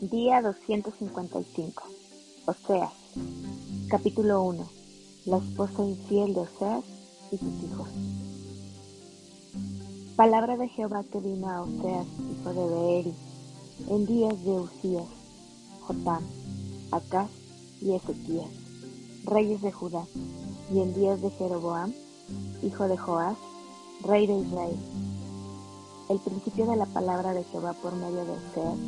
Día 255. Oseas. Capítulo 1. La esposa infiel de Oseas y sus hijos. Palabra de Jehová que vino a Oseas, hijo de Beeri, en días de Usías, Jotam, Acaz y Ezequías, reyes de Judá, y en días de Jeroboam, hijo de Joás, rey de Israel. El principio de la palabra de Jehová por medio de Oseas,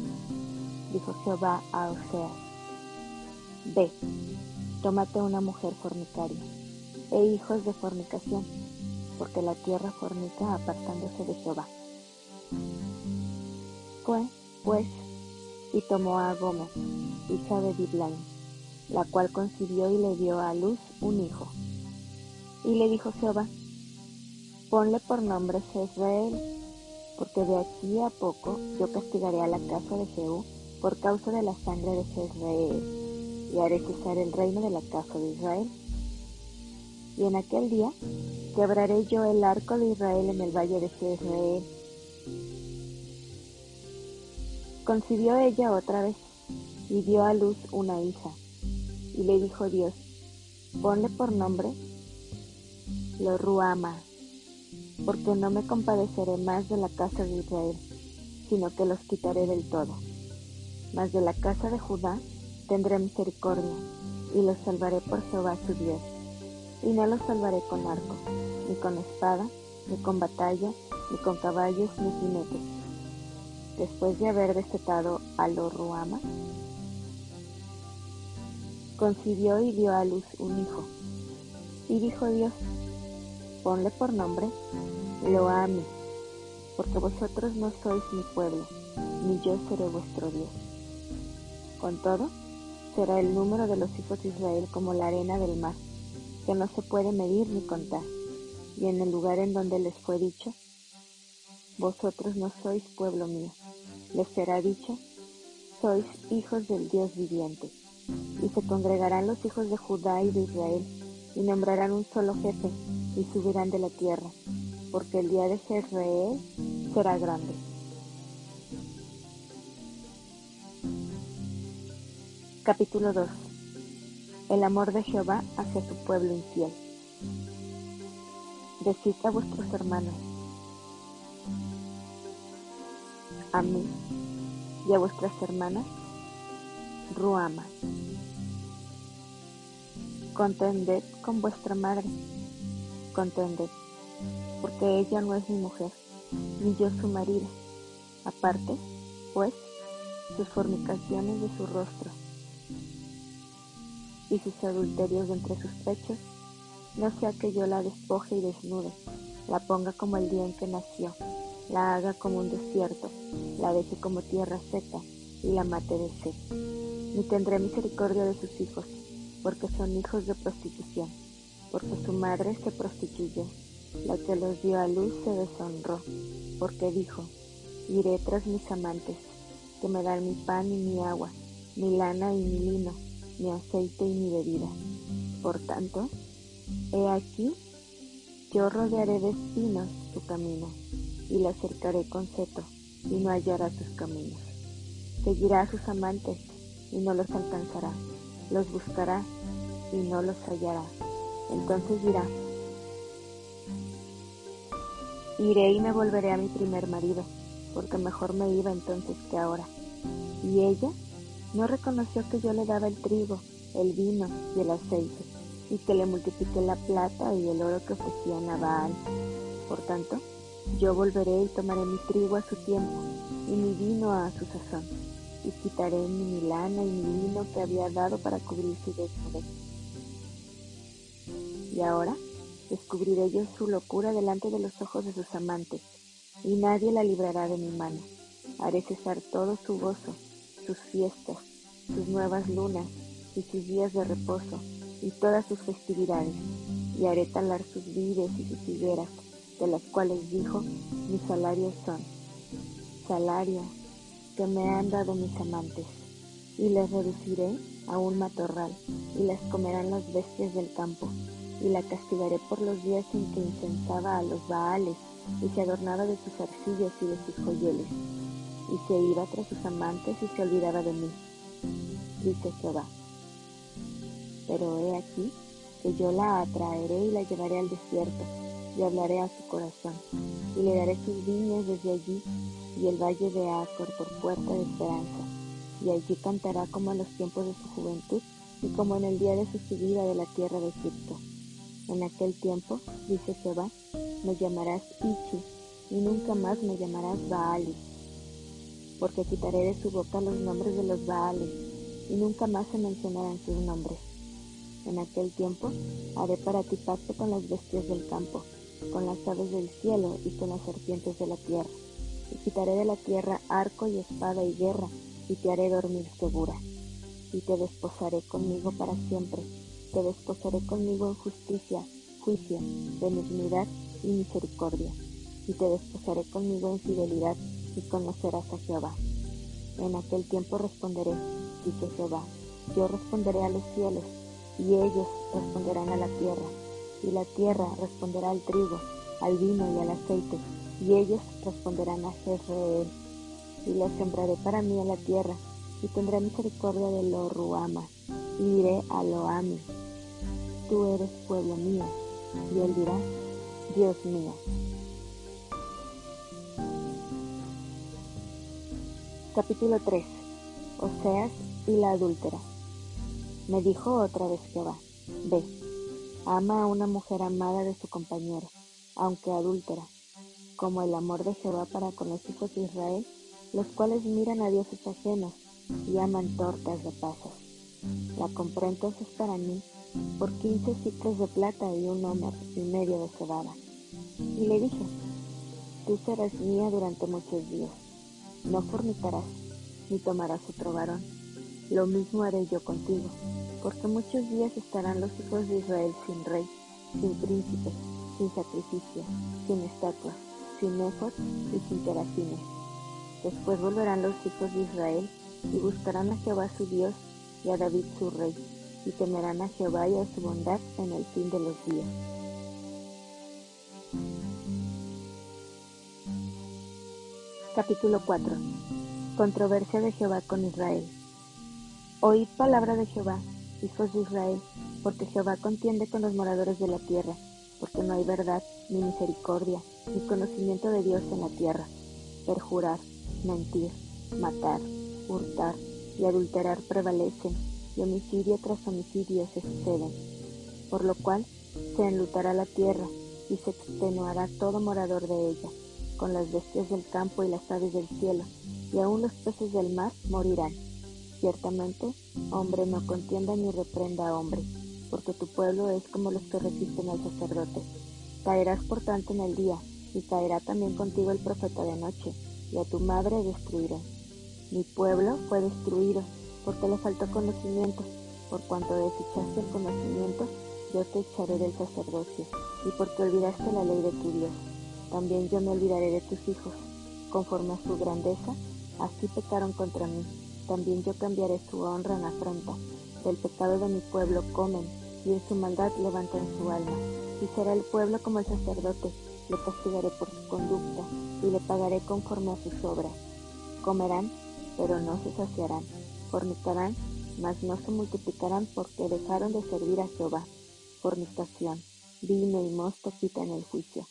dijo Jehová a Oseas, Ve, tómate una mujer fornicaria e hijos de fornicación, porque la tierra fornica apartándose de Jehová. Fue, pues, y tomó a Gomer, hija de Diblaim, la cual concibió y le dio a luz un hijo. Y le dijo Jehová, ponle por nombre Jezreel, porque de aquí a poco yo castigaré a la casa de Jehú por causa de la sangre de Jezreel, y haré cesar el reino de la casa de Israel. Y en aquel día quebraré yo el arco de Israel en el valle de Jezreel. Concibió ella otra vez y dio a luz una hija. Y le dijo Dios, ponle por nombre Lo Ruama, porque no me compadeceré más de la casa de Israel, sino que los quitaré del todo. Mas de la casa de Judá tendré misericordia, y los salvaré por Jehová su Dios. Y no los salvaré con arco, ni con espada, ni con batalla, ni con caballos, ni jinetes. Después de haber destetado a lo Ruama, concibió y dio a luz un hijo. Y dijo Dios, ponle por nombre Loami, porque vosotros no sois mi pueblo, ni yo seré vuestro Dios. Con todo, será el número de los hijos de Israel como la arena del mar, que no se puede medir ni contar. Y en el lugar en donde les fue dicho, vosotros no sois pueblo mío, les será dicho, sois hijos del Dios viviente. Y se congregarán los hijos de Judá y de Israel, y nombrarán un solo jefe, y subirán de la tierra, porque el día de Jezreel será grande. Capítulo 2 El amor de Jehová hacia su pueblo infiel. Decid a vuestros hermanos, a mí y a vuestras hermanas, Ruama. Contended con vuestra madre, contended, porque ella no es mi mujer, ni yo su marido. Aparte, pues, sus fornicaciones de su rostro y sus adulterios de entre sus pechos, no sea que yo la despoje y desnude, la ponga como el día en que nació, la haga como un desierto, la deje como tierra seca y la mate de sed. Ni tendré misericordia de sus hijos, porque son hijos de prostitución, porque su madre se prostituyó, la que los dio a luz se deshonró, porque dijo, iré tras mis amantes, que me dan mi pan y mi agua, mi lana y mi lino, mi aceite y mi bebida. Por tanto, he aquí, yo rodearé de espinos su camino, y la cercaré con seto, y no hallará sus caminos. Seguirá a sus amantes, y no los alcanzará, los buscará, y no los hallará. Entonces dirá, iré y me volveré a mi primer marido, porque mejor me iba entonces que ahora. Y ella no reconoció que yo le daba el trigo, el vino y el aceite, y que le multipliqué la plata y el oro que ofrecían a Baal. Por tanto, yo volveré y tomaré mi trigo a su tiempo, y mi vino a su sazón, y quitaré mi lana y mi lino que había dado para cubrir su desnudez. Y ahora descubriré yo su locura delante de los ojos de sus amantes, y nadie la librará de mi mano. Haré cesar todo su gozo, sus fiestas, sus nuevas lunas y sus días de reposo y todas sus festividades, y haré talar sus vides y sus higueras, de las cuales dijo, mis salarios son, salario que me han dado mis amantes, y les reduciré a un matorral, y las comerán las bestias del campo, y la castigaré por los días en que incensaba a los baales, y se adornaba de sus arcillas y de sus joyeles y se iba tras sus amantes y se olvidaba de mí, dice Jehová. Pero he aquí que yo la atraeré y la llevaré al desierto, y hablaré a su corazón, y le daré sus viñas desde allí, y el valle de Acor por puerta de esperanza, y allí cantará como en los tiempos de su juventud, y como en el día de su subida de la tierra de Egipto. En aquel tiempo, dice Jehová, me llamarás Ichi, y nunca más me llamarás Baali, porque quitaré de su boca los nombres de los Baales, y nunca más se mencionarán sus nombres. En aquel tiempo haré para ti pacto con las bestias del campo, con las aves del cielo y con las serpientes de la tierra. Y quitaré de la tierra arco y espada y guerra, y te haré dormir segura. Y te desposaré conmigo para siempre, te desposaré conmigo en justicia, juicio, benignidad y misericordia. Y te desposaré conmigo en fidelidad, y conocerás a Jehová. En aquel tiempo responderé, dice Jehová, yo responderé a los cielos, y ellos responderán a la tierra, y la tierra responderá al trigo, al vino y al aceite, y ellos responderán a Jezreel. Y la sembraré para mí a la tierra, y tendré misericordia de lo Ruama, y diré a lo Ami, tú eres pueblo mío, y él dirá, Dios mío. Capítulo 3. Oseas y la adúltera. Me dijo otra vez Jehová, ve, ama a una mujer amada de su compañero, aunque adúltera, como el amor de Jehová para con los hijos de Israel, los cuales miran a dioses ajenos y aman tortas de pasas. La compré entonces para mí por quince ciclos de plata y un homer y medio de cebada. Y le dije, tú serás mía durante muchos días, no fornicarás, ni tomarás otro varón lo mismo haré yo contigo, porque muchos días estarán los hijos de Israel sin rey, sin príncipe, sin sacrificio, sin estatua, sin efod y sin terafines. Después volverán los hijos de Israel y buscarán a Jehová su Dios y a David su rey, y temerán a Jehová y a su bondad en el fin de los días. Capítulo 4 Controversia de Jehová con Israel Oíd palabra de Jehová, hijos de Israel, porque Jehová contiende con los moradores de la tierra, porque no hay verdad, ni misericordia, ni conocimiento de Dios en la tierra. Perjurar, mentir, matar, hurtar y adulterar prevalecen, y homicidio tras homicidio se suceden. Por lo cual se enlutará la tierra, y se extenuará todo morador de ella, con las bestias del campo y las aves del cielo, y aun los peces del mar morirán Ciertamente, hombre no contienda ni reprenda a hombre, porque tu pueblo es como los que resisten al sacerdote. Caerás por tanto en el día, y caerá también contigo el profeta de noche, y a tu madre destruiré. Mi pueblo fue destruido, porque le faltó conocimiento, por cuanto desechaste el conocimiento, yo te echaré del sacerdocio, y porque olvidaste la ley de tu Dios, también yo me olvidaré de tus hijos, conforme a su grandeza, así pecaron contra mí también yo cambiaré su honra en afrenta. Del pecado de mi pueblo comen, y en su maldad levantan su alma. Y será el pueblo como el sacerdote, le castigaré por su conducta, y le pagaré conforme a sus obras. Comerán, pero no se saciarán. Fornicarán, mas no se multiplicarán porque dejaron de servir a Jehová. Fornicación, vino y mosto quitan el juicio.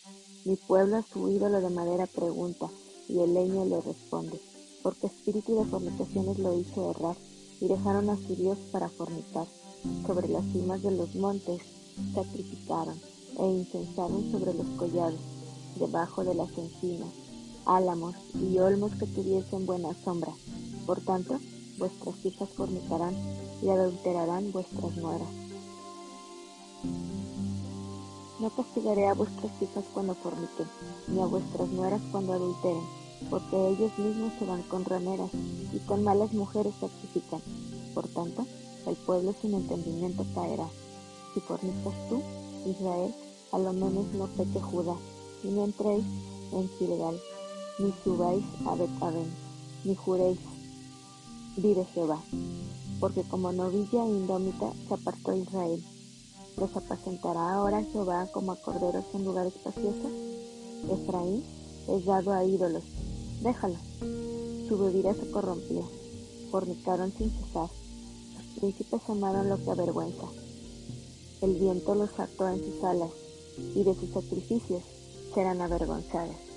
Mi pueblo a su ídolo de madera pregunta, y el leño le responde porque espíritu de fornicaciones lo hizo errar, y dejaron a su Dios para fornicar. Sobre las cimas de los montes sacrificaron, e incensaron sobre los collados, debajo de las encinas, álamos y olmos que tuviesen buena sombra. Por tanto, vuestras hijas fornicarán y adulterarán vuestras nueras. No castigaré a vuestras hijas cuando forniquen, ni a vuestras nueras cuando adulteren porque ellos mismos se van con rameras y con malas mujeres sacrifican. Por tanto, el pueblo sin entendimiento caerá. Si fornicas tú, Israel, a lo menos no peque Judá, y no entréis en Gilgal, ni subáis a Betaben, ni juréis, vive Jehová, porque como novilla indómita se apartó Israel. ¿Los apacentará ahora Jehová como a corderos en lugares espaciosos? Efraín es dado a ídolos, déjalo. Su bebida se corrompió, fornicaron sin cesar, sus príncipes amaron lo que avergüenza. El viento los ató en sus alas, y de sus sacrificios serán avergonzadas.